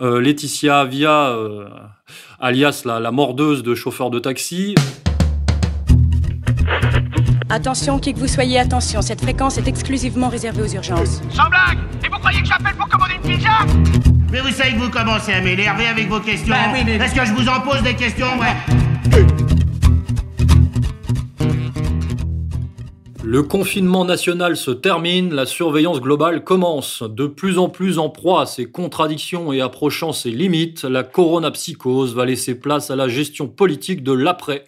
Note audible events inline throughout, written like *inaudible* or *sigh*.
Euh, Laetitia Avia, euh, alias la, la mordeuse de chauffeur de taxi. Attention, qui que vous soyez, attention, cette fréquence est exclusivement réservée aux urgences. Sans blague Et vous croyez que j'appelle pour commander une pizza? Mais vous savez que vous commencez à m'énerver avec vos questions. Bah oui, mais- Est-ce que je vous en pose des questions, ouais? Le confinement national se termine, la surveillance globale commence. De plus en plus en proie à ses contradictions et approchant ses limites, la coronapsychose va laisser place à la gestion politique de l'après.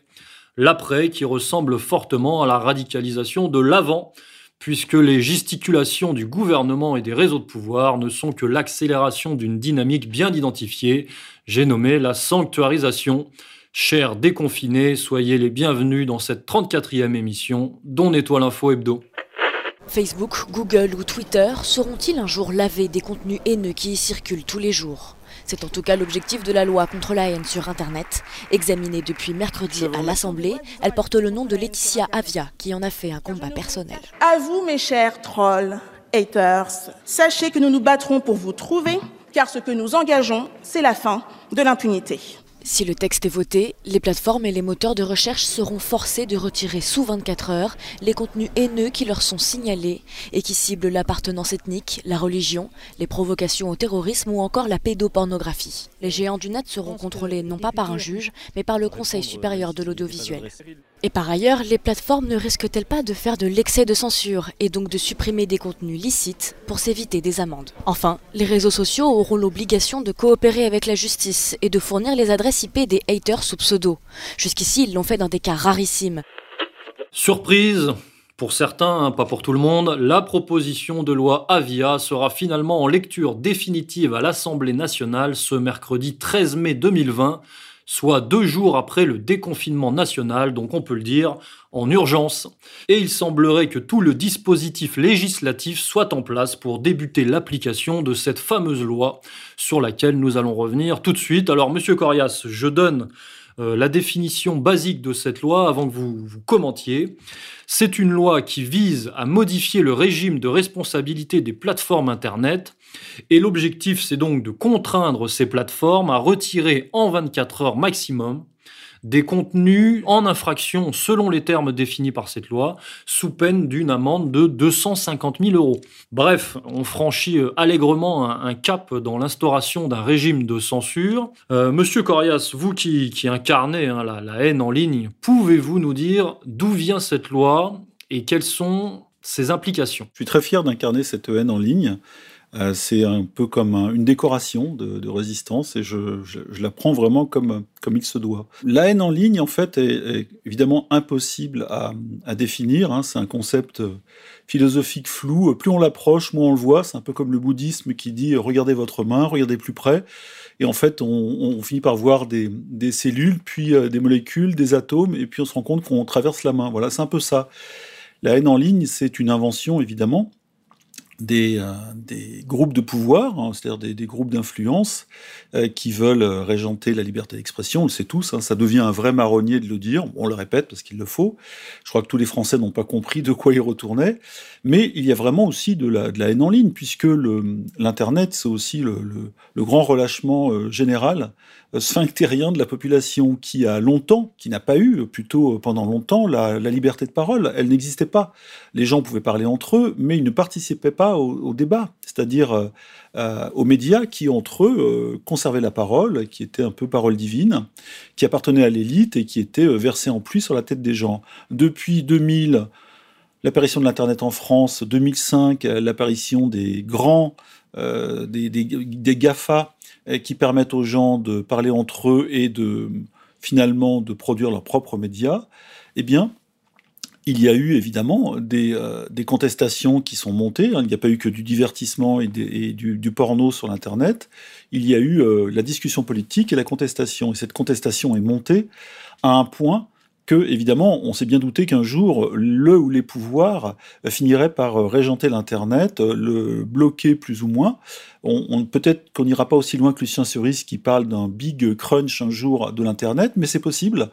L'après qui ressemble fortement à la radicalisation de l'avant, puisque les gesticulations du gouvernement et des réseaux de pouvoir ne sont que l'accélération d'une dynamique bien identifiée, j'ai nommé la sanctuarisation. Chers déconfinés, soyez les bienvenus dans cette 34e émission dont nettoie l'info hebdo. Facebook, Google ou Twitter seront-ils un jour lavés des contenus haineux qui y circulent tous les jours? C'est en tout cas l'objectif de la loi contre la haine sur Internet. Examinée depuis mercredi à l'Assemblée, elle porte le nom de Laetitia Avia, qui en a fait un combat personnel. À vous, mes chers trolls, haters, sachez que nous nous battrons pour vous trouver, car ce que nous engageons, c'est la fin de l'impunité. Si le texte est voté, les plateformes et les moteurs de recherche seront forcés de retirer sous 24 heures les contenus haineux qui leur sont signalés et qui ciblent l'appartenance ethnique, la religion, les provocations au terrorisme ou encore la pédopornographie. Les géants du net seront contrôlés non pas par un juge, mais par le Conseil supérieur de l'audiovisuel. Et par ailleurs, les plateformes ne risquent-elles pas de faire de l'excès de censure et donc de supprimer des contenus licites pour s'éviter des amendes? Enfin, les réseaux sociaux auront l'obligation de coopérer avec la justice et de fournir les adresses IP des haters sous pseudo. Jusqu'ici, ils l'ont fait dans des cas rarissimes. Surprise pour certains, hein, pas pour tout le monde, la proposition de loi Avia sera finalement en lecture définitive à l'Assemblée nationale ce mercredi 13 mai 2020, soit deux jours après le déconfinement national, donc on peut le dire en urgence. Et il semblerait que tout le dispositif législatif soit en place pour débuter l'application de cette fameuse loi sur laquelle nous allons revenir tout de suite. Alors, monsieur Corias, je donne la définition basique de cette loi avant que vous, vous commentiez. C'est une loi qui vise à modifier le régime de responsabilité des plateformes Internet. Et l'objectif, c'est donc de contraindre ces plateformes à retirer en 24 heures maximum des contenus en infraction selon les termes définis par cette loi, sous peine d'une amende de 250 000 euros. Bref, on franchit euh, allègrement un, cap dans l'instauration d'un régime de censure. Euh, Monsieur Corias, vous qui, incarnez hein, la haine en ligne, pouvez-vous nous dire d'où vient cette loi et quelles sont ses implications? Je suis très fier d'incarner cette haine en ligne. Euh, c'est un peu comme un- une décoration de, résistance et je, la prends vraiment comme, comme il se doit. La haine en ligne, en fait, est, évidemment impossible à, définir. hein. C'est un concept euh, philosophique flou. Plus on l'approche, moins on le voit. C'est un peu comme le bouddhisme qui dit euh, regardez votre main, regardez plus près. Et en fait, on, finit par voir des, des cellules, puis des molécules, des atomes, et puis on se rend compte qu'on traverse la main. Voilà, c'est un peu ça. La haine en ligne, c'est une invention, évidemment, des, euh, des groupes de pouvoir, hein, c'est-à-dire des, groupes d'influence euh, qui veulent euh, régenter la liberté d'expression. On le sait tous, hein, ça devient un vrai marronnier de le dire. On le répète parce qu'il le faut. Je crois que tous les Français n'ont pas compris de quoi ils retournaient. Mais il y a vraiment aussi de la, haine en ligne, puisque l'Internet, c'est aussi le, grand relâchement général sphinctérien de la population qui a longtemps, qui n'a pas eu, plutôt pendant longtemps, la liberté de parole. Elle n'existait pas. Les gens pouvaient parler entre eux, mais ils ne participaient pas au, débat, c'est-à-dire euh, euh, aux médias qui, entre eux, euh, conservaient la parole, qui était un peu parole divine, qui appartenait à l'élite et qui était versée en pluie sur la tête des gens. Depuis 2000, l'apparition de l'Internet en France, 2005, euh, l'apparition des grands, des, GAFA, qui permettent aux gens de parler entre eux et de finalement de produire leurs propres médias, eh bien, il y a eu évidemment des, euh, contestations qui sont montées. hein. Il n'y a pas eu que du divertissement et, du porno sur l'Internet. Il y a eu euh, la discussion politique et la contestation. Et cette contestation est montée à un point que, évidemment, on s'est bien douté qu'un jour, le ou les pouvoirs euh, finiraient par euh, régenter l'Internet, euh, le bloquer plus ou moins. On, Peut-être qu'on n'ira pas aussi loin que Lucien Cerise qui parle d'un big crunch un jour de l'Internet, mais c'est possible.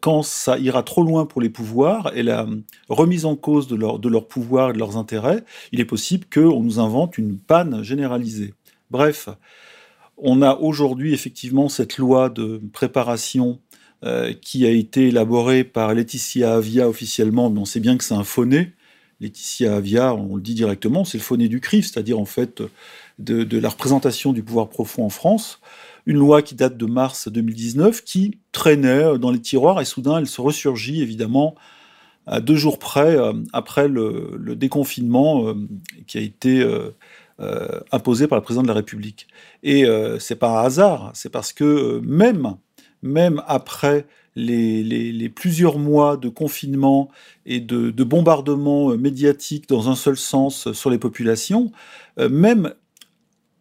Quand ça ira trop loin pour les pouvoirs et la remise en cause de leur, de leur pouvoir et de leurs intérêts, il est possible qu'on nous invente une panne généralisée. Bref, On a aujourd'hui effectivement cette loi de préparation euh, qui a été élaborée par Laetitia Avia officiellement, mais on sait bien que c'est un phoné. Laetitia Avia, on le dit directement, c'est le phoné du CRIF, c'est-à-dire en fait de, la représentation du pouvoir profond en France. Une loi qui date de mars 2019, qui traînait dans les tiroirs et soudain elle se ressurgit évidemment à deux jours près euh, après le, déconfinement euh, qui a été euh, imposé par le président de la République. Et euh, c'est pas un hasard, c'est parce que euh, même, même après les, plusieurs mois de confinement et de, de bombardement médiatique dans un seul sens sur les populations, même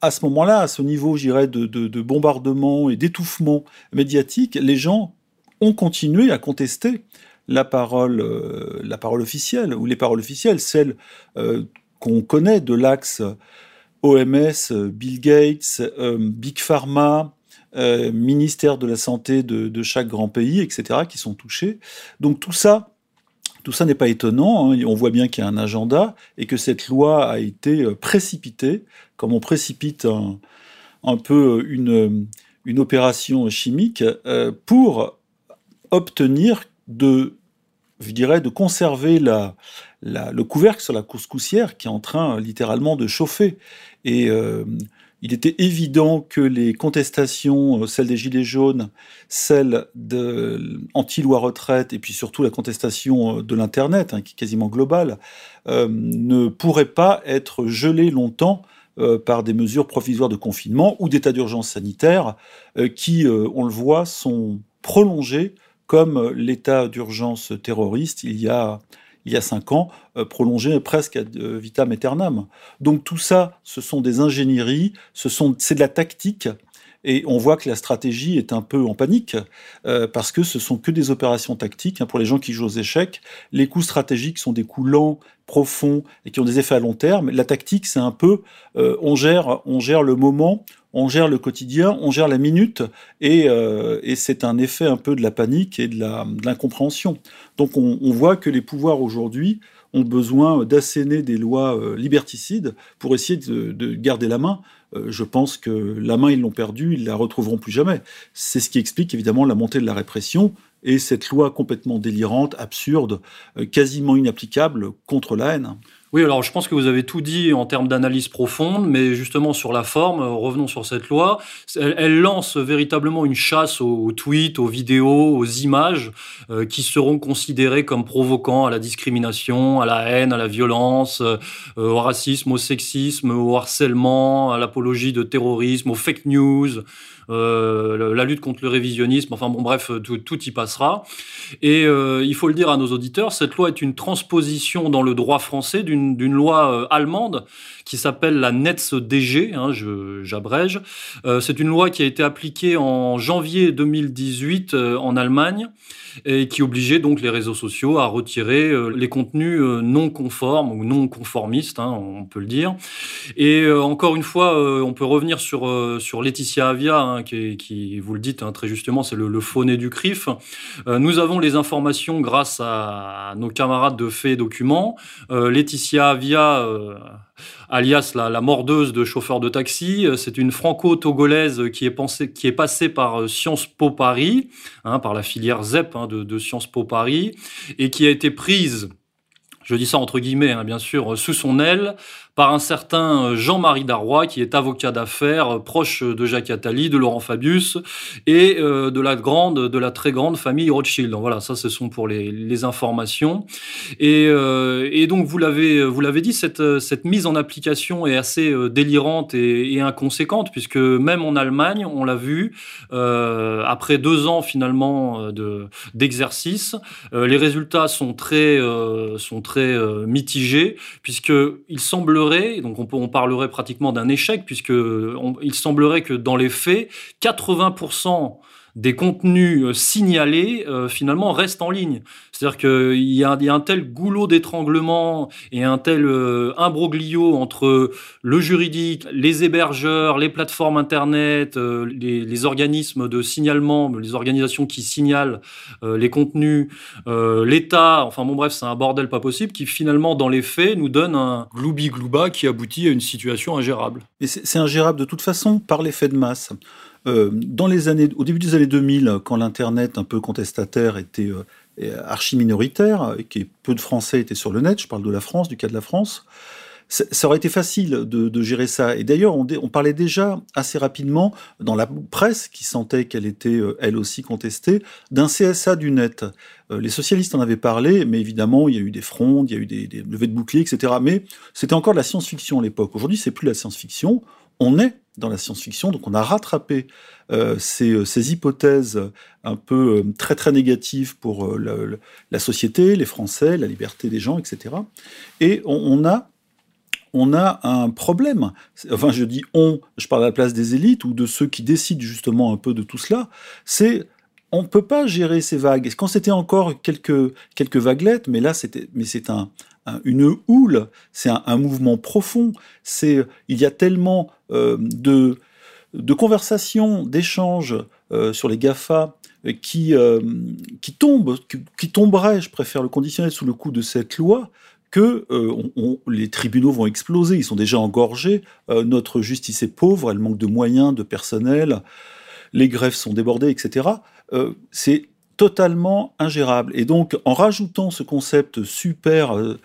à ce moment-là, à ce niveau, j'irais, de, de, de, bombardement et d'étouffement médiatique, les gens ont continué à contester la parole, euh, la parole officielle, ou les paroles officielles, celles euh, qu'on connaît de l'axe OMS, Bill Gates, euh, Big Pharma, euh, ministère de la Santé de, chaque grand pays, etc., qui sont touchés. Donc tout ça, tout ça n'est pas étonnant. Hein. On voit bien qu'il y a un agenda et que cette loi a été euh, précipitée, comme on précipite un, peu une, opération chimique, euh, pour obtenir de, je dirais, de conserver le couvercle sur la couscoussière qui est en train littéralement de chauffer. Et euh, il était évident que les contestations, euh, celles des Gilets jaunes, celles de anti-loi retraite, et puis surtout la contestation euh, de l'Internet, hein, qui est quasiment globale, euh, ne pourraient pas être gelées longtemps par des mesures provisoires de confinement ou d'état d'urgence sanitaire, qui, on le voit, sont prolongées comme l'état d'urgence terroriste il y a il y a cinq ans, euh, prolongé presque à euh, vitam aeternam. Donc tout ça, ce sont des ingénieries, c'est de la tactique. Et on voit que la stratégie est un peu en panique euh, parce que ce sont que des opérations tactiques. Hein, pour les gens qui jouent aux échecs, les coups stratégiques sont des coups lents, profonds et qui ont des effets à long terme. La tactique, c'est un peu euh, on gère, on gère le moment, on gère le quotidien, on gère la minute, et, euh, c'est un effet un peu de la panique et de l'incompréhension. Donc on, on, voit que les pouvoirs aujourd'hui ont besoin d'asséner des lois euh, liberticides pour essayer de, de garder la main. Euh, je pense que la main, ils l'ont perdue, ils la retrouveront plus jamais. C'est ce qui explique évidemment la montée de la répression et cette loi complètement délirante, absurde, euh, quasiment inapplicable contre la haine. Oui, alors je pense que vous avez tout dit en termes d'analyse profonde, mais justement sur la forme, euh, revenons sur cette loi. Elle, lance véritablement une chasse aux, tweets, aux vidéos, aux images euh, qui seront considérées comme provoquant à la discrimination, à la haine, à la violence, au racisme, au sexisme, au harcèlement, à l'apologie de terrorisme, aux fake news. Euh, la lutte contre le révisionnisme, enfin bon bref, tout, tout y passera. Et euh, il faut le dire à nos auditeurs, cette loi est une transposition dans le droit français d'une loi euh, allemande qui s'appelle la NetzDG, hein, j'abrège. Euh, c'est une loi qui a été appliquée en janvier 2018 euh, en Allemagne et qui obligeait donc les réseaux sociaux à retirer euh, les contenus euh, non conformes ou non conformistes, hein, on peut le dire. Et euh, encore une fois, on peut revenir sur, sur Laetitia Avia, hein, qui, qui, vous le dites hein, très justement, c'est le, le fauné du CRIF. nous avons les informations grâce à nos camarades de faits et documents. Laetitia Avia alias la, mordeuse de chauffeur de taxi. C'est une franco-togolaise qui est, qui est passée par Sciences Po Paris, hein, par la filière ZEP hein, de, Sciences Po Paris, et qui a été prise, je dis ça entre guillemets, hein, bien sûr, sous son aile par un certain Jean-Marie Darrois, qui est avocat d'affaires, proche de Jacques Attali, de Laurent Fabius, et euh, de la grande, de la très grande famille Rothschild. Donc voilà, ça, ce sont pour les, informations. Et, euh, donc, vous l'avez, vous l'avez dit, cette, mise en application est assez euh, délirante et, inconséquente, puisque même en Allemagne, on l'a vu, euh, après deux ans finalement de, d'exercice, euh, les résultats sont très, sont très mitigés, puisqu'il semblerait donc on, on parlerait pratiquement d'un échec, puisque on, il semblerait que dans les faits, 80% des contenus signalés finalement restent en ligne. C'est-à-dire qu'il y, a un tel goulot d'étranglement et un tel imbroglio entre le juridique, les hébergeurs, les plateformes internet, les, les, organismes de signalement, les organisations qui signalent les contenus, l'État, enfin bon bref, c'est un bordel pas possible qui finalement dans les faits nous donne un gloubi-glouba qui aboutit à une situation ingérable. Et c'est ingérable de toute façon par l'effet de masse. Euh, dans les années, au début des années 2000, quand l'Internet un peu contestataire était euh, archi minoritaire, et que peu de Français étaient sur le net, je parle de la France, du cas de la France, ça aurait été facile de, gérer ça. Et d'ailleurs, on, parlait déjà assez rapidement dans la presse, qui sentait qu'elle était euh, elle aussi contestée, d'un CSA du net. Euh, les socialistes en avaient parlé, mais évidemment, il y a eu des frondes, il y a eu des, des levées de boucliers, etc. Mais c'était encore de la science-fiction à l'époque. Aujourd'hui, c'est plus la science-fiction. On est dans la science-fiction, donc on a rattrapé euh, ces, euh, ces, hypothèses un peu euh, très très négatives pour la, société, les Français, la liberté des gens, etc. Et on, on a on a un problème. Enfin, je dis on, je parle à la place des élites ou de ceux qui décident justement un peu de tout cela. C'est on ne peut pas gérer ces vagues. Quand c'était encore quelques, quelques vaguelettes, mais là, c'était, mais c'est un, une houle, c'est un, mouvement profond. C'est, il y a tellement euh, de, de conversations, d'échanges euh, sur les GAFA qui, euh, qui tombent, qui, qui, tomberaient, je préfère le conditionnel, sous le coup de cette loi, que les tribunaux vont exploser. Ils sont déjà engorgés. notre justice est pauvre, elle manque de moyens, de personnel les greffes sont débordées, etc. C'est totalement ingérable. Et donc, en rajoutant ce concept super, euh,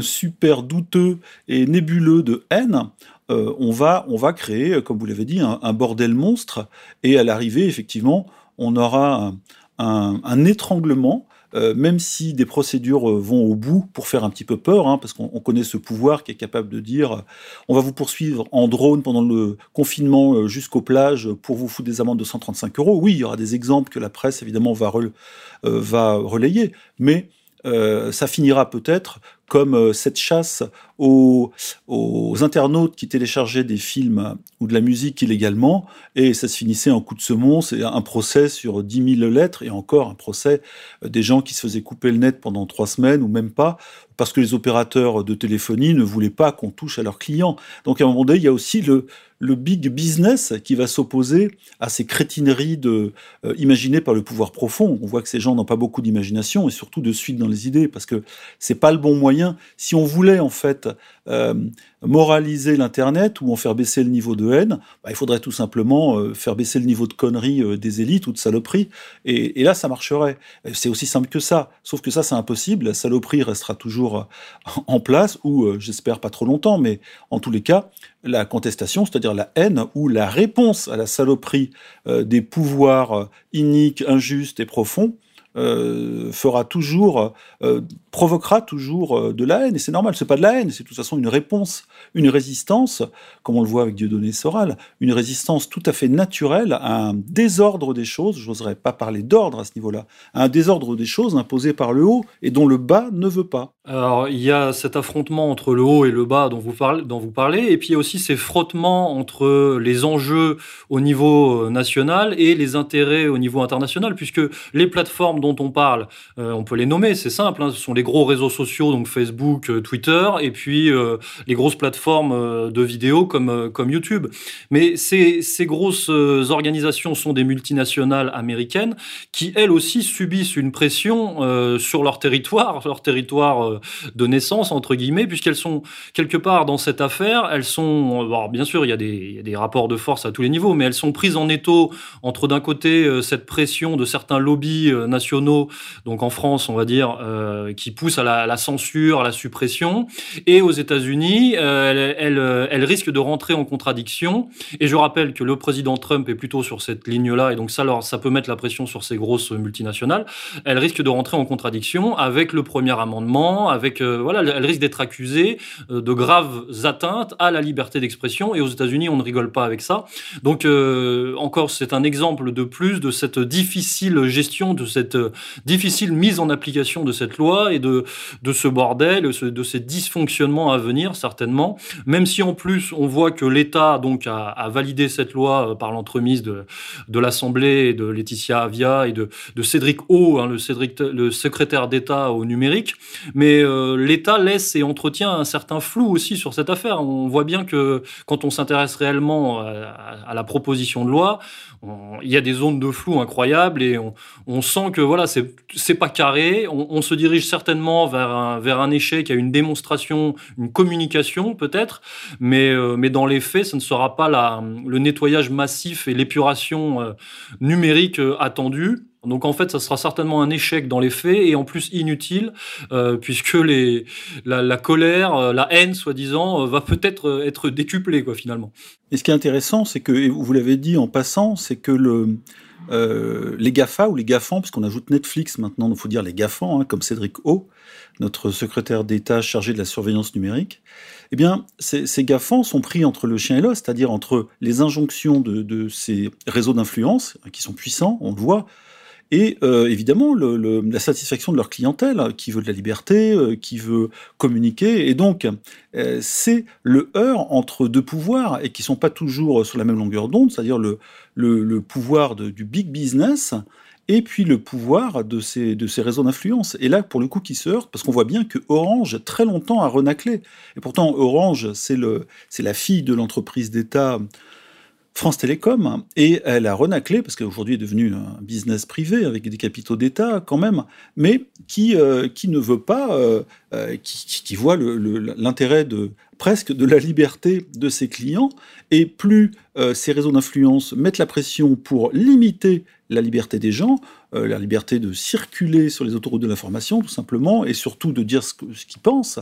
super douteux et nébuleux de haine, euh, on va créer, comme vous l'avez dit, un, bordel monstre. Et à l'arrivée, effectivement, on aura un étranglement euh, même si des procédures euh, vont au bout pour faire un petit peu peur, hein, parce qu'on connaît ce pouvoir qui est capable de dire euh, on va vous poursuivre en drone pendant le confinement jusqu'aux plages pour vous foutre des amendes de 135 euros. Oui, il y aura des exemples que la presse évidemment va, va relayer, mais ça finira peut-être comme cette chasse aux, internautes qui téléchargeaient des films ou de la musique illégalement, et ça se finissait en coup de semonce et un procès sur 10 000 lettres, et encore un procès des gens qui se faisaient couper le net pendant trois semaines ou même pas, parce que les opérateurs de téléphonie ne voulaient pas qu'on touche à leurs clients. Donc à un moment donné, il y a aussi le, big business qui va s'opposer à ces crétineries euh, imaginées par le pouvoir profond. On voit que ces gens n'ont pas beaucoup d'imagination et surtout de suite dans les idées, parce que c'est pas le bon moyen. Si on voulait en fait euh, moraliser l'Internet ou en faire baisser le niveau de haine, bah, il faudrait tout simplement euh, faire baisser le niveau de conneries euh, des élites ou de saloperies. Et, et là, ça marcherait. C'est aussi simple que ça. Sauf que ça, c'est impossible. La saloperie restera toujours en place, ou j'espère pas trop longtemps, mais en tous les cas, la contestation, c'est-à-dire la haine ou la réponse à la saloperie des pouvoirs iniques, injustes et profonds, euh, fera toujours, euh, provoquera toujours euh, de la haine. Et c'est normal, c'est pas de la haine, c'est de toute façon une réponse, une résistance, comme on le voit avec Dieudonné Soral, une résistance tout à fait naturelle à un désordre des choses, j'oserais pas parler d'ordre à ce niveau-là, à un désordre des choses imposé par le haut et dont le bas ne veut pas. Alors, il y a cet affrontement entre le haut et le bas dont vous parlez, dont vous parlez et puis il y a aussi ces frottements entre les enjeux au niveau national et les intérêts au niveau international, puisque les plateformes dont on parle, euh, on peut les nommer, c'est simple, hein, ce sont les gros réseaux sociaux, donc Facebook, euh, Twitter, et puis euh, les grosses plateformes de vidéos comme, YouTube. Mais ces, grosses organisations sont des multinationales américaines qui, elles aussi, subissent une pression sur leur territoire, leur territoire de naissance, entre guillemets, puisqu'elles sont quelque part dans cette affaire, elles sont, alors bien sûr, il y, a des, rapports de force à tous les niveaux, mais elles sont prises en étau entre d'un côté cette pression de certains lobbies nationaux, donc en France, on va dire, euh, qui pousse à la, censure, à la suppression. Et aux États-Unis, euh, elle, elle, risque de rentrer en contradiction. Et je rappelle que le président Trump est plutôt sur cette ligne-là, et donc ça, ça peut mettre la pression sur ces grosses multinationales. Elle risque de rentrer en contradiction avec le premier amendement, avec euh, voilà, elle risque d'être accusée de graves atteintes à la liberté d'expression. Et aux États-Unis, on ne rigole pas avec ça. Donc encore, c'est un exemple de plus de cette difficile gestion de cette cette difficile mise en application de cette loi et de, de ce bordel, de ces dysfonctionnements à venir, certainement. Même si en plus, on voit que l'État donc a, validé cette loi par l'entremise de, de l'Assemblée de Laetitia Avia et de, de Cédric O, hein, le, Cédric, le secrétaire d'État au numérique. Mais l'État laisse et entretient un certain flou aussi sur cette affaire. On voit bien que quand on s'intéresse réellement à, la proposition de loi, il y a des zones de flou incroyables et on, sent que voilà, c'est pas carré. On, se dirige certainement vers un, vers un échec, à une démonstration, une communication peut-être, mais, euh, mais dans les faits, ce ne sera pas la, le nettoyage massif et l'épuration euh, numérique euh, attendue. Donc en fait, ça sera certainement un échec dans les faits et en plus inutile, euh, puisque les, la, colère, euh, la haine, soi-disant, euh, va peut-être être décuplée, quoi, finalement. Et ce qui est intéressant, c'est que, vous l'avez dit en passant, c'est que le, les GAFA ou les GAFAN, parce qu'on ajoute Netflix maintenant, il faut dire les GAFAN, hein, comme Cédric O, notre secrétaire d'État chargé de la surveillance numérique, eh bien, ces, ces GAFAN sont pris entre le chien et l'os, c'est-à-dire entre les injonctions de, de ces réseaux d'influence, qui sont puissants, on le voit, et euh, évidemment la satisfaction de leur clientèle qui veut de la liberté, euh, qui veut communiquer. Et donc, euh, c'est le heurt entre deux pouvoirs et qui sont pas toujours sur la même longueur d'onde, c'est-à-dire le, pouvoir du big business et puis le pouvoir de ces, de ces réseaux d'influence. Et là, pour le coup, qui se heurte, parce qu'on voit bien que Orange, très longtemps, a renaclé. Et pourtant, Orange, c'est la fille de l'entreprise d'État France Télécom, et elle a renaclé, parce qu'aujourd'hui est devenu un business privé avec des capitaux d'État quand même, mais qui, euh, qui ne veut pas, euh, euh, qui, voit l'intérêt de presque de la liberté de ses clients, et plus ces réseaux d'influence mettent la pression pour limiter la liberté des gens, euh, la liberté de circuler sur les autoroutes de l'information, tout simplement, et surtout de dire ce, qu'ils pensent,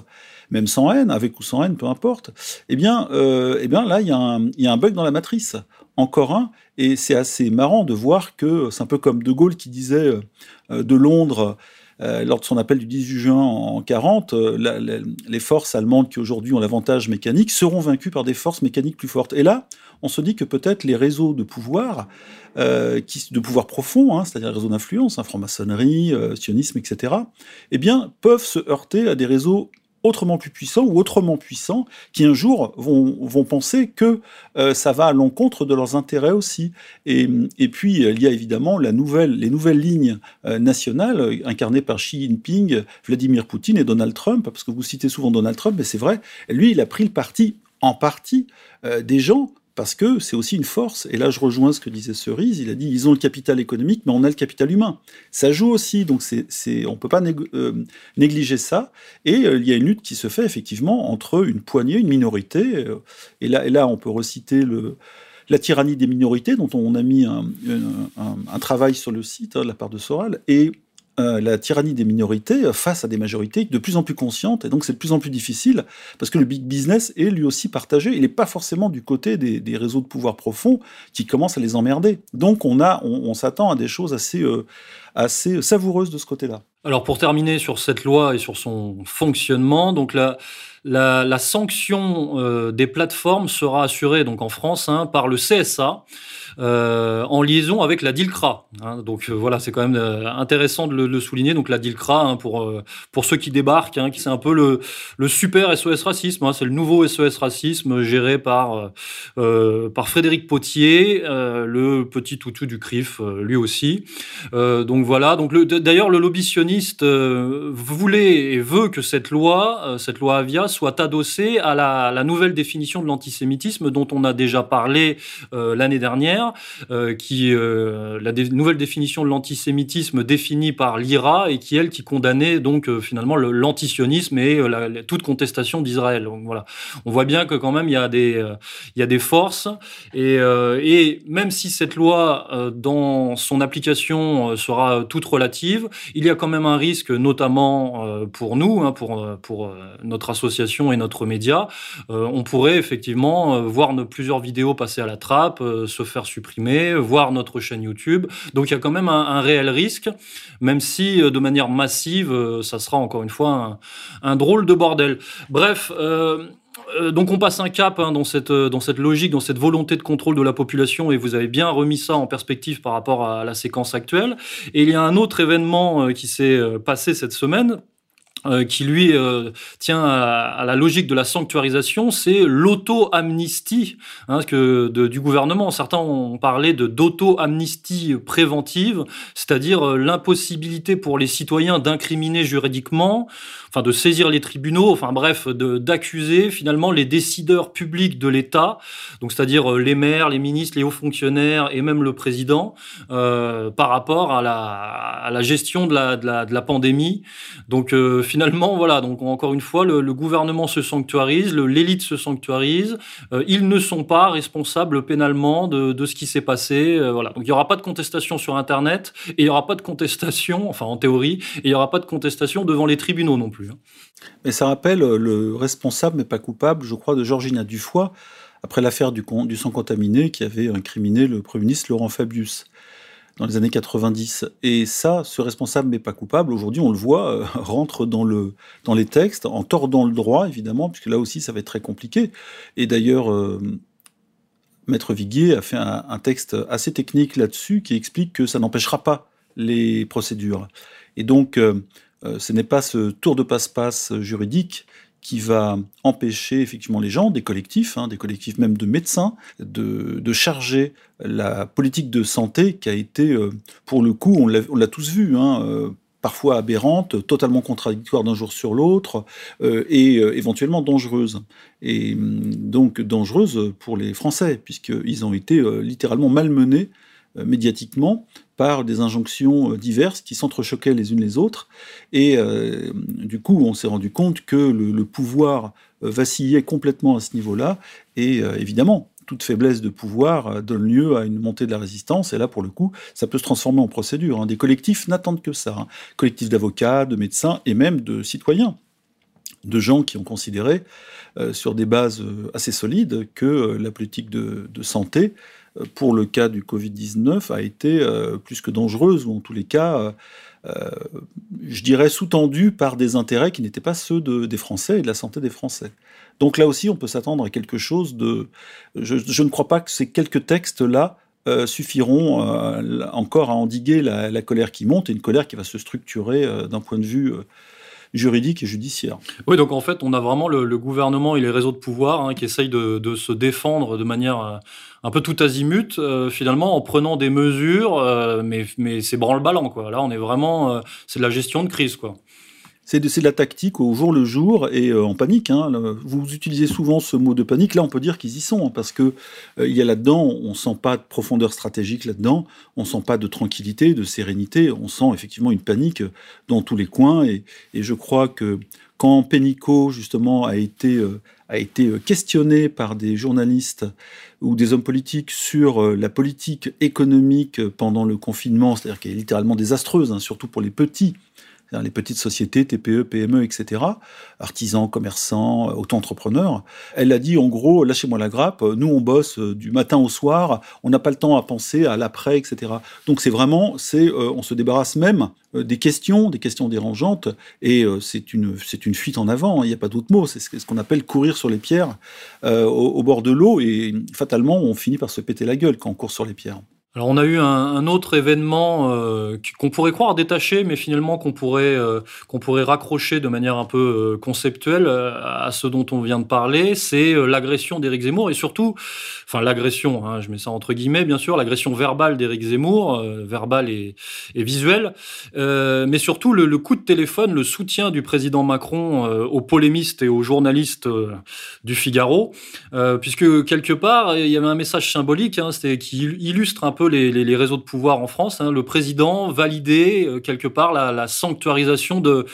même sans haine, avec ou sans haine, peu importe, eh bien, euh, eh bien là, il y, a un bug dans la matrice, encore un, et c'est assez marrant de voir que c'est un peu comme De Gaulle qui disait euh, de Londres, euh, lors de son appel du 18 juin en 40, euh, les forces allemandes qui aujourd'hui ont l'avantage mécanique seront vaincues par des forces mécaniques plus fortes. Et là, on se dit que peut-être les réseaux de pouvoir, euh, de pouvoir profond, hein, c'est-à-dire les réseaux d'influence, hein, franc-maçonnerie, sionisme, etc., eh peuvent se heurter à des réseaux autrement plus puissants ou autrement puissants qui un jour vont, vont penser que euh, ça va à l'encontre de leurs intérêts aussi. Et, et, puis il y a évidemment la nouvelle, les nouvelles lignes euh, nationales euh, incarnées par Xi Jinping, Vladimir Poutine et Donald Trump, parce que vous citez souvent Donald Trump, mais c'est vrai, lui il a pris le parti en partie euh, des gens parce que c'est aussi une force. Et là, je rejoins ce que disait Cerise. Il a dit ils ont le capital économique, mais on a le capital humain. Ça joue aussi, donc c'est, c'est, on peut pas euh, négliger ça. Et euh, il y a une lutte qui se fait effectivement entre une poignée, une minorité. Euh, et là, et là, on peut reciter le la tyrannie des minorités, dont on a mis un, un, un travail sur le site hein, de la part de Soral, et euh, la tyrannie des minorités face à des majorités de plus en plus conscientes, et donc c'est de plus en plus difficile, parce que le big business est lui aussi partagé, il n'est pas forcément du côté des, réseaux de pouvoir profonds qui commencent à les emmerder. Donc on, a, on, s'attend à des choses assez, euh, assez savoureuses de ce côté-là. Alors pour terminer sur cette loi et sur son fonctionnement, donc la, la, sanction euh, des plateformes sera assurée donc en France hein, par le CSA euh, en liaison avec la DILCRA. Hein. Donc euh, voilà, c'est quand même intéressant de le, souligner. Donc la DILCRA, hein, pour, pour ceux qui débarquent, qui c'est un peu le, super SOS racisme. C'est le nouveau SOS racisme géré par, par Frédéric Potier, le petit toutou du CRIF, lui aussi. donc voilà. Donc d'ailleurs, le lobbysionniste voulait et veut que cette loi, cette loi Avia, soit adossée à la, nouvelle définition de l'antisémitisme dont on a déjà parlé l'année dernière euh, qui euh, la nouvelle définition de l'antisémitisme définie par l'IRA et qui elle qui condamnait donc euh, finalement l'antisionisme et euh, la, toute contestation d'Israël. Voilà, on voit bien que quand même il y a des euh, il y a des forces et, et même si cette loi dans son application sera toute relative, il y a quand même un risque, notamment pour nous, hein, pour pour notre association et notre média, on pourrait effectivement voir nos plusieurs vidéos passer à la trappe, se faire supprimer, voir notre chaîne YouTube. Donc il y a quand même un, réel risque, même si euh, de manière massive, euh, ça sera encore une fois un, drôle de bordel. Bref. Euh, Euh, donc on passe un cap hein, dans, cette, dans cette logique, dans cette volonté de contrôle de la population, et vous avez bien remis ça en perspective par rapport à la séquence actuelle. Et il y a un autre événement qui s'est passé cette semaine, euh, qui lui euh, tient à, la logique de la sanctuarisation, c'est l'auto-amnistie hein, du gouvernement. Certains ont parlé de d'auto-amnistie préventive, c'est-à-dire euh, l'impossibilité pour les citoyens d'incriminer juridiquement, enfin de saisir les tribunaux, enfin bref, d'accuser finalement les décideurs publics de l'État, donc c'est-à-dire les maires, les ministres, les hauts fonctionnaires et même le président, par rapport à la, gestion de la, de la, de la pandémie. Donc finalement, voilà, donc encore une fois, le, gouvernement se sanctuarise, l'élite se sanctuarise. Euh, ils ne sont pas responsables pénalement de, ce qui s'est passé. Euh, voilà, donc il n'y aura pas de contestation sur Internet et il n'y aura pas de contestation, enfin en théorie, et il n'y aura pas de contestation devant les tribunaux non plus. Hein. Mais ça rappelle le responsable mais pas coupable, je crois, de Georgina Dufoy après l'affaire du sang contaminé qui avait incriminé le Premier ministre Laurent Fabius dans les années 90. Et ça, ce responsable mais pas coupable, aujourd'hui on le voit, euh, *laughs* rentre dans les textes, en tordant le droit évidemment, puisque là aussi ça va être très compliqué. Et d'ailleurs, euh, Maître Viguier a fait un, texte assez technique là-dessus qui explique que ça n'empêchera pas les procédures. Et donc, euh, ce n'est pas ce tour de passe-passe juridique qui va empêcher effectivement les gens, des collectifs, hein, des collectifs même de médecins, de, charger la politique de santé qui a été, euh, pour le coup, on l'a tous vu, hein, euh, parfois aberrante, totalement contradictoire d'un jour sur l'autre, euh, et éventuellement dangereuse. Et hum, donc dangereuse pour les Français, puisqu'ils ont été littéralement malmenés médiatiquement par des injonctions euh, diverses qui s'entrechoquaient les unes les autres. Et euh, du coup, on s'est rendu compte que le, pouvoir euh, vacillait complètement à ce niveau-là. Et évidemment, toute faiblesse de pouvoir donne lieu à une montée de la résistance. Et là, pour le coup, ça peut se transformer en procédure. Hein. Des collectifs n'attendent que ça. Hein. Collectifs d'avocats, de médecins et même de citoyens. De gens qui ont considéré, sur des bases assez solides, que la politique de santé pour le cas du Covid-19 a été euh, plus que dangereuse, ou en tous les cas, euh, euh, je dirais, sous-tendue par des intérêts qui n'étaient pas ceux des Français et de la santé des Français. Donc là aussi, on peut s'attendre à quelque chose de... Je, ne crois pas que ces quelques textes-là suffiront encore à endiguer la, colère qui monte, et une colère qui va se structurer d'un point de vue juridique et judiciaire. Oui, donc en fait, on a vraiment le, gouvernement et les réseaux de pouvoir hein, qui essayent de, se défendre de manière euh, un peu tout azimut, euh, finalement, en prenant des mesures, euh, mais, mais c'est branle-ballant, quoi. Là, on est vraiment, c'est de la gestion de crise, quoi. C'est de, la tactique au jour le jour et euh, en panique. Hein. Vous utilisez souvent ce mot de panique. Là, on peut dire qu'ils y sont hein, parce que euh, il y a là-dedans, on sent pas de profondeur stratégique là-dedans, on sent pas de tranquillité, de sérénité. On sent effectivement une panique dans tous les coins. Et, je crois que quand Pénicaud justement a été euh, a été questionné par des journalistes ou des hommes politiques sur la politique économique pendant le confinement, c'est-à-dire qui est littéralement désastreuse, hein, surtout pour les petits les petites sociétés, TPE, PME, etc., artisans, commerçants, euh, auto-entrepreneurs. Elle a dit en gros, lâchez-moi la grappe, nous on bosse euh, du matin au soir, on n'a pas le temps à penser à l'après, etc. Donc c'est vraiment, c'est, euh, on se débarrasse même des questions, des questions dérangeantes, et c'est une, c'est une fuite en avant, hein, il n'y a pas d'autre mot, c'est ce qu'on appelle courir sur les pierres au, bord de l'eau, et fatalement on finit par se péter la gueule quand on court sur les pierres. Alors on a eu un, autre événement euh, qu'on pourrait croire détaché, mais finalement qu'on pourrait euh, raccrocher de manière un peu euh, conceptuelle à ce dont on vient de parler, c'est l'agression d'Éric Zemmour et surtout, enfin l'agression, hein, je mets ça entre guillemets bien sûr, l'agression verbale d'Éric Zemmour, verbale et, visuelle, mais surtout le, coup de téléphone, le soutien du président Macron aux polémistes et aux journalistes du Figaro, puisque quelque part il y avait un message symbolique, hein, qui illustre un peu les, réseaux de pouvoir en France. Hein. Le président validait euh, quelque part la, sanctuarisation de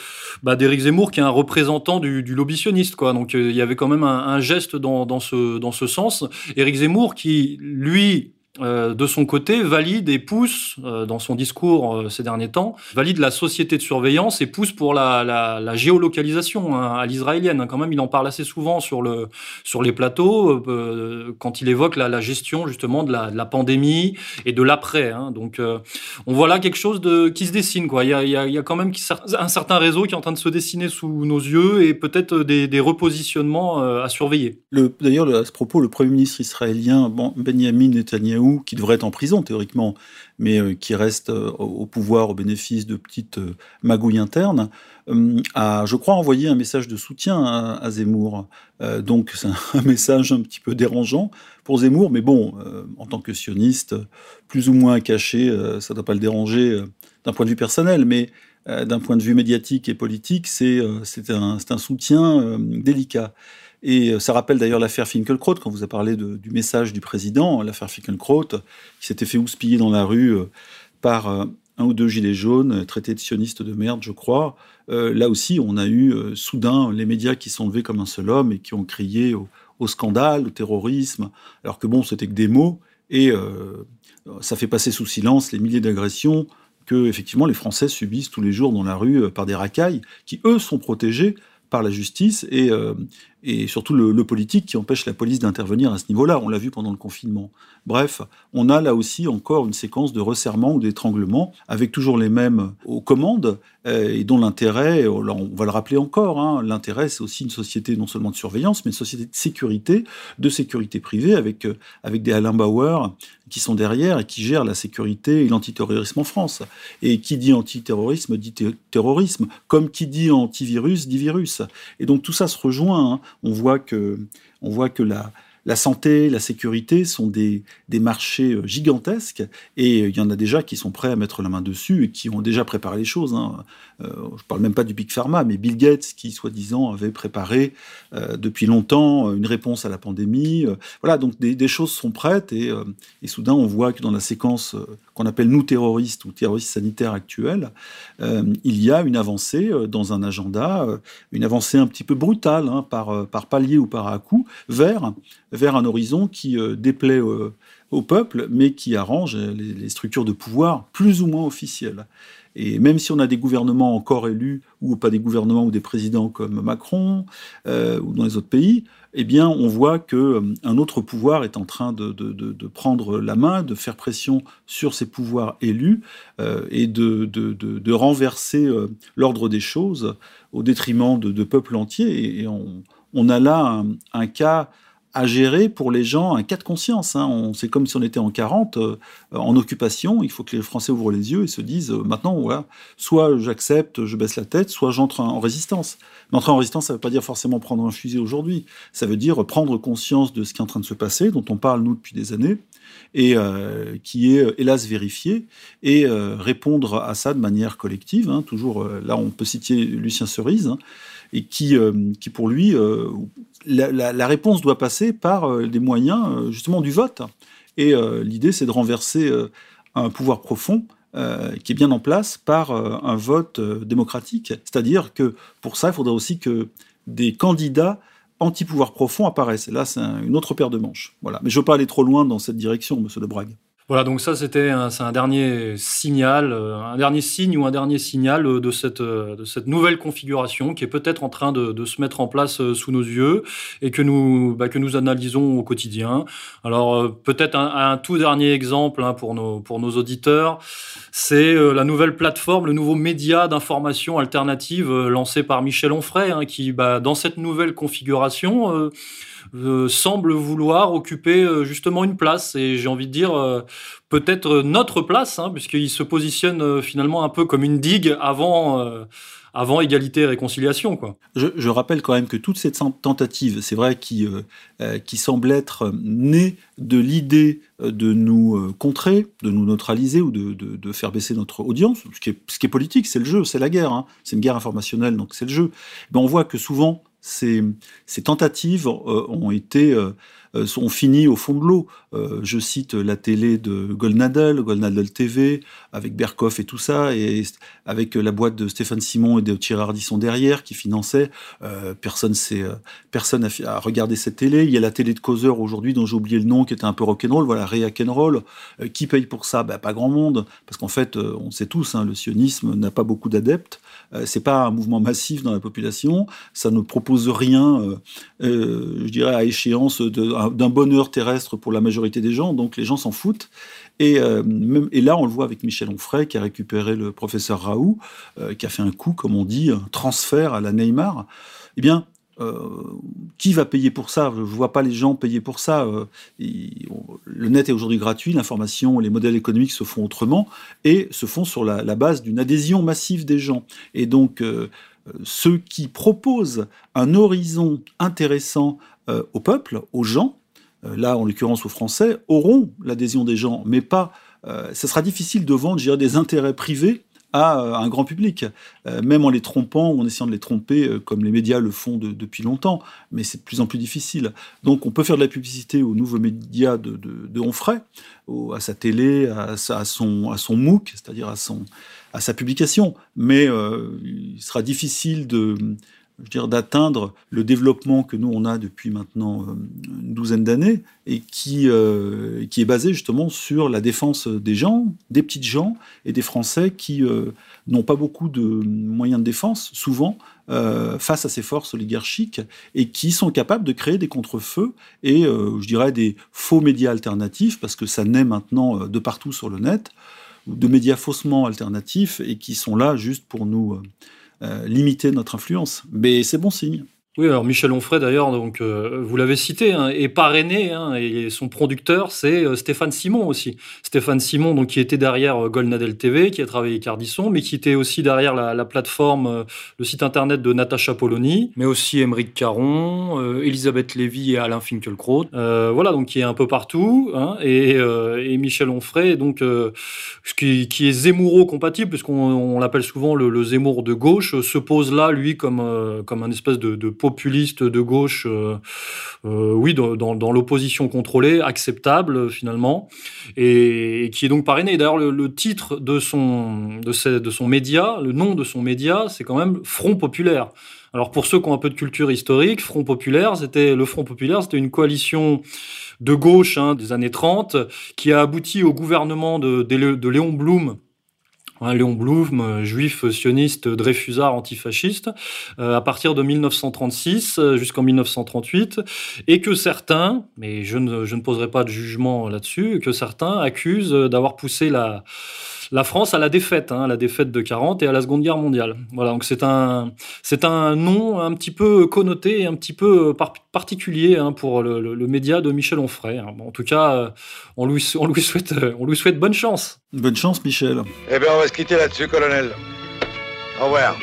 bah, d'Éric Zemmour, qui est un représentant du, du lobbysionniste. Donc euh, il y avait quand même un, geste dans, ce, dans ce sens. Éric Zemmour qui, lui, euh, de son côté, valide et pousse, euh, dans son discours euh, ces derniers temps, valide la société de surveillance et pousse pour la, géolocalisation hein, à l'israélienne. Quand même, il en parle assez souvent sur, le, sur les plateaux, quand il évoque la, gestion justement de la, pandémie et de l'après. Hein. Donc, on voit là quelque chose qui se dessine. Quoi. Il, y a, quand même un certain réseau qui est en train de se dessiner sous nos yeux et peut-être des, des, repositionnements à surveiller. D'ailleurs, à ce propos, le Premier ministre israélien Benjamin Netanyahu qui devrait être en prison théoriquement, mais euh, qui reste euh, au pouvoir au bénéfice de petites euh, magouilles internes, a, je crois, envoyé un message de soutien à, Zemmour. donc c'est *laughs* un, message un petit peu dérangeant pour Zemmour, mais bon, en tant que sioniste, plus ou moins caché, ça ne doit pas le déranger d'un point de vue personnel, mais d'un point de vue médiatique et politique, c'est un, un, soutien délicat. Et euh, ça rappelle d'ailleurs l'affaire Finkelkraut, quand vous avez parlé du message du président, l'affaire Finkelkraut, qui s'était fait houspiller dans la rue euh, par euh, un ou deux gilets jaunes, traités de sionistes de merde, je crois. là aussi, on a eu soudain les médias qui sont levés comme un seul homme et qui ont crié au, scandale, au terrorisme, alors que bon, c'était que des mots. Et ça fait passer sous silence les milliers d'agressions que effectivement les Français subissent tous les jours dans la rue par des racailles qui eux sont protégés par la justice et, et surtout le, politique qui empêche la police d'intervenir à ce niveau-là. On l'a vu pendant le confinement. Bref, on a là aussi encore une séquence de resserrement ou d'étranglement avec toujours les mêmes aux commandes euh, et dont l'intérêt, on va le rappeler encore, hein, l'intérêt c'est aussi une société non seulement de surveillance, mais une société de sécurité, de sécurité privée avec, euh, avec des Alain Bauer qui sont derrière et qui gèrent la sécurité et l'antiterrorisme en France. Et qui dit antiterrorisme dit terrorisme, comme qui dit antivirus dit virus. Et donc tout ça se rejoint. Hein on voit que, on voit que la, la santé, la sécurité sont des, des, marchés euh, gigantesques et il y en a déjà qui sont prêts à mettre la main dessus et qui ont déjà préparé les choses. Hein. Euh, je ne parle même pas du Big Pharma, mais Bill Gates qui, soi-disant, avait préparé euh, depuis longtemps une réponse à la pandémie. voilà, donc des, des, choses sont prêtes et, et, soudain on voit que dans la séquence qu'on appelle nous terroristes ou terroristes sanitaires actuels, il y a une avancée dans un agenda, une avancée un petit peu brutale hein, par, par palier ou par à-coup vers vers un horizon qui euh, déplaît au peuple, mais qui arrange les, structures de pouvoir plus ou moins officielles. Et même si on a des gouvernements encore élus, ou pas des gouvernements ou des présidents comme Macron, euh, ou dans les autres pays, eh bien, on voit que euh, un autre pouvoir est en train de, prendre la main, de faire pression sur ces pouvoirs élus et de, renverser l'ordre des choses au détriment de, peuples entiers. Et, on, a là un cas à gérer pour les gens un cas de conscience. Hein. C'est comme si on était en 40, euh, en occupation. Il faut que les Français ouvrent les yeux et se disent euh, maintenant, voilà, soit j'accepte, je baisse la tête, soit j'entre en résistance. Mais entrer en résistance, ça ne veut pas dire forcément prendre un fusil aujourd'hui. Ça veut dire prendre conscience de ce qui est en train de se passer, dont on parle nous depuis des années, et euh, qui est hélas vérifié, et répondre à ça de manière collective. Hein. Toujours, là, on peut citer Lucien Cerise. Hein, et qui, qui pour lui, la, réponse doit passer par euh, des moyens euh, justement du vote. Et euh, l'idée, c'est de renverser un pouvoir profond qui est bien en place par un vote démocratique. C'est-à-dire que pour ça, il faudrait aussi que des candidats anti-pouvoir profond apparaissent. Et là, c'est une autre paire de manches. Voilà. Mais je ne veux pas aller trop loin dans cette direction, monsieur de Brague. Voilà, donc ça c'était un, un dernier signal, euh, un dernier signe ou un dernier signal euh, de cette, euh, de cette nouvelle configuration qui est peut-être en train de, se mettre en place sous nos yeux et que nous, bah, que nous analysons au quotidien. Alors peut-être un, tout dernier exemple hein, pour, nos, pour nos auditeurs, c'est la nouvelle plateforme, le nouveau média d'information alternative lancé par Michel Onfray, hein, qui bah, dans cette nouvelle configuration semble vouloir occuper euh, justement une place. Et j'ai envie de dire euh, peut-être notre place, hein, puisqu'il se positionne finalement un peu comme une digue avant avant égalité et réconciliation. Quoi. Je, rappelle quand même que toute cette tentative, c'est vrai, qui, qui semble être née de l'idée de nous contrer, de nous neutraliser ou de, de, de, faire baisser notre audience, ce qui est, ce qui est politique, c'est le jeu, c'est la guerre, hein. c'est une guerre informationnelle, donc c'est le jeu. Ben, on voit que souvent, ces, tentatives euh, ont été euh, sont finis au fond de l'eau. je cite la télé de Goldnadel, Goldnadel TV, avec Berkoff et tout ça, et avec la boîte de Stéphane Simon et de Thierry Ardisson derrière qui finançait. personne s'est, personne a, regardé cette télé. Il y a la télé de Causeur aujourd'hui dont j'ai oublié le nom, qui était un peu rock'n'roll. Voilà, Roll. qui paye pour ça? Ben, Pas grand monde, parce qu'en fait, on sait tous, hein, le sionisme n'a pas beaucoup d'adeptes. Euh, c'est pas un mouvement massif dans la population. Ça ne propose rien, euh, euh, je dirais, à échéance d'un bonheur terrestre pour la majorité des gens. Donc les gens s'en foutent. Et, et, là, on le voit avec Michel Onfray, qui a récupéré le professeur Raoult, qui a fait un coup, comme on dit, un transfert à la Neymar. Eh bien, euh, qui va payer pour ça? Je ne vois pas les gens payer pour ça. Euh, le net est aujourd'hui gratuit, l'information, les modèles économiques se font autrement et se font sur la, base d'une adhésion massive des gens. Et donc, euh, ceux qui proposent un horizon intéressant au peuple, aux gens, là en l'occurrence aux Français, auront l'adhésion des gens, mais pas. ce sera difficile de vendre des intérêts privés à euh, un grand public, euh, même en les trompant ou en essayant de les tromper, euh, comme les médias le font depuis longtemps. Mais c'est de plus en plus difficile. Donc on peut faire de la publicité aux nouveaux médias de, de, Onfray, à sa télé, à, son, à son MOOC, c'est-à-dire à, son, à sa publication. Mais il sera difficile de je d'atteindre le développement que nous on a depuis maintenant euh, une douzaine d'années et qui, euh, qui est basé justement sur la défense des gens, des petites gens et des Français qui euh, n'ont pas beaucoup de moyens de défense, souvent, face à ces forces oligarchiques et qui sont capables de créer des contre-feux et, je dirais, des faux médias alternatifs, parce que ça naît maintenant de partout sur le net, de médias faussement alternatifs et qui sont là juste pour nous euh, limiter notre influence. Mais c'est bon signe. Oui, alors Michel Onfray d'ailleurs, donc euh, vous l'avez cité, hein, est parrainé, hein, et son producteur c'est euh, Stéphane Simon aussi. Stéphane Simon, donc qui était derrière euh, Goldnadel TV, qui a travaillé avec Ardisson, mais qui était aussi derrière la, plateforme, le site internet de Natacha Polony, mais aussi Émeric Caron, Elisabeth Lévy et Alain Finkielkraut. voilà, donc qui est un peu partout, hein, et, Michel Onfray, donc qui, qui, est Zemmouro compatible, puisqu'on l'appelle souvent le, Zemmour de gauche, se pose là lui comme comme un espèce de, de populiste de gauche, euh, euh, oui, dans, l'opposition contrôlée, acceptable finalement, et, qui est donc parrainé. D'ailleurs, le, titre de son, de, de son média, le nom de son média, c'est quand même Front Populaire. Alors pour ceux qui ont un peu de culture historique, Front Populaire, c'était le Front Populaire, c'était une coalition de gauche hein, des années 30 qui a abouti au gouvernement de, de Léon Blum Léon Blum, euh, juif sioniste, dreyfusard, antifasciste, euh, à partir de 1936 euh, jusqu'en 1938, et que certains, mais je ne poserai pas de jugement là-dessus, que certains accusent d'avoir poussé la, la France à la défaite, hein, la défaite de 40 et à la Seconde Guerre mondiale. Voilà, donc c'est un, c'est un nom un petit peu connoté et un petit peu particulier hein, pour le, le, média de Michel Onfray. Hein. en tout cas, on lui, on, lui souhaite, on lui souhaite bonne chance. Bonne chance, Michel. Eh bien, on va se quitter là-dessus, colonel. Au revoir.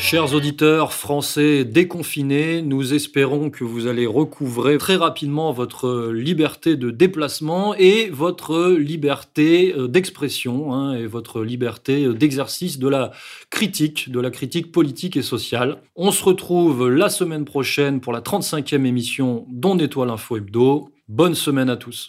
Chers auditeurs français déconfinés, nous espérons que vous allez recouvrer très rapidement votre liberté de déplacement et votre liberté euh, d'expression hein, et votre liberté d'exercice de la critique, de la critique politique et sociale. On se retrouve la semaine prochaine pour la 35e émission d'On Nettoie l'info hebdo. Bonne semaine à tous.